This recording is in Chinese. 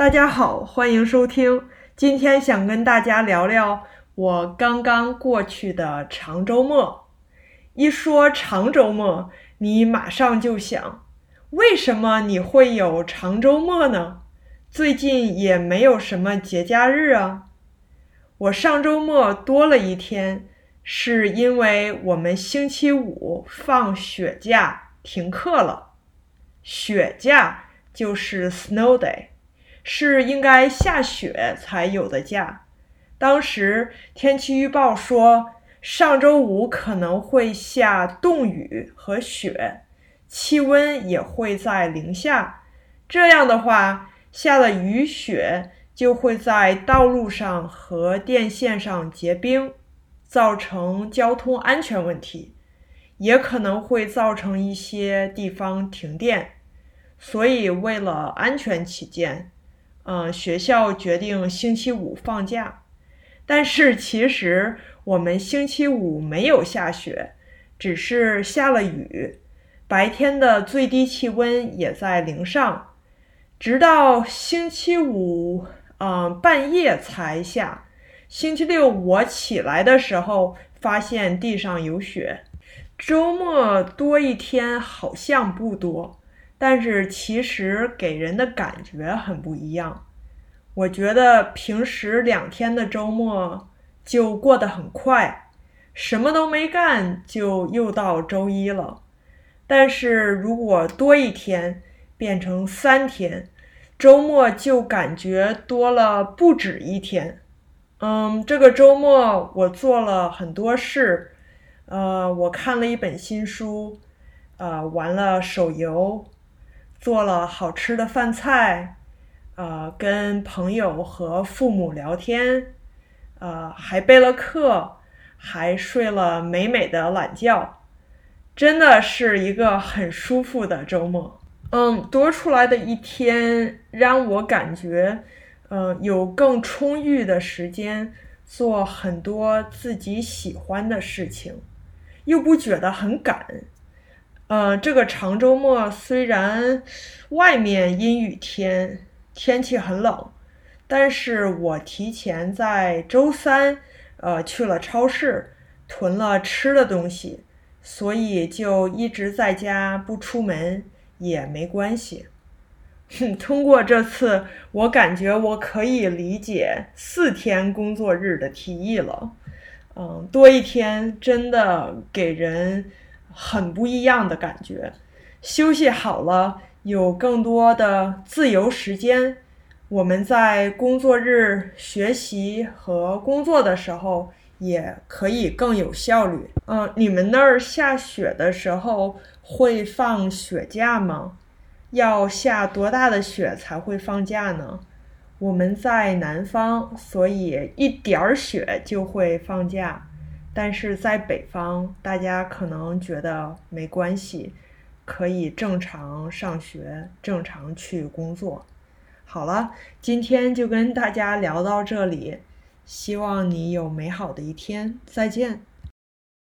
大家好，欢迎收听。今天想跟大家聊聊我刚刚过去的长周末。一说长周末，你马上就想，为什么你会有长周末呢？最近也没有什么节假日啊。我上周末多了一天，是因为我们星期五放雪假停课了。雪假就是 snow day。是应该下雪才有的假。当时天气预报说上周五可能会下冻雨和雪，气温也会在零下。这样的话，下了雨雪就会在道路上和电线上结冰，造成交通安全问题，也可能会造成一些地方停电。所以，为了安全起见。嗯，学校决定星期五放假，但是其实我们星期五没有下雪，只是下了雨。白天的最低气温也在零上，直到星期五，嗯，半夜才下。星期六我起来的时候，发现地上有雪。周末多一天好像不多。但是其实给人的感觉很不一样。我觉得平时两天的周末就过得很快，什么都没干就又到周一了。但是如果多一天变成三天，周末就感觉多了不止一天。嗯，这个周末我做了很多事，呃，我看了一本新书，呃，玩了手游。做了好吃的饭菜，呃，跟朋友和父母聊天，呃，还备了课，还睡了美美的懒觉，真的是一个很舒服的周末。嗯，多出来的一天让我感觉，嗯，有更充裕的时间做很多自己喜欢的事情，又不觉得很赶。呃，这个长周末虽然外面阴雨天，天气很冷，但是我提前在周三，呃，去了超市囤了吃的东西，所以就一直在家不出门也没关系。通过这次，我感觉我可以理解四天工作日的提议了。嗯，多一天真的给人。很不一样的感觉，休息好了，有更多的自由时间。我们在工作日学习和工作的时候，也可以更有效率。嗯，你们那儿下雪的时候会放雪假吗？要下多大的雪才会放假呢？我们在南方，所以一点儿雪就会放假。但是在北方，大家可能觉得没关系，可以正常上学，正常去工作。好了，今天就跟大家聊到这里，希望你有美好的一天，再见。